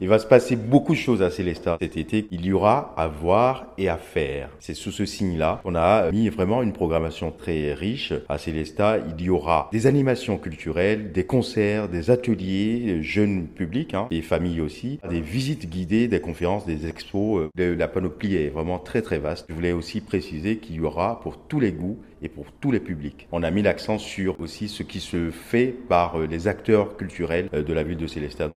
Il va se passer beaucoup de choses à Célestat cet été. Il y aura à voir et à faire. C'est sous ce signe-là qu'on a mis vraiment une programmation très riche à Célestat. Il y aura des animations culturelles, des concerts, des ateliers, jeunes publics, hein, et familles aussi, des visites guidées, des conférences, des expos. Euh, la panoplie est vraiment très très vaste. Je voulais aussi préciser qu'il y aura pour tous les goûts et pour tous les publics. On a mis l'accent sur aussi ce qui se fait par euh, les acteurs culturels euh, de la ville de Célestat.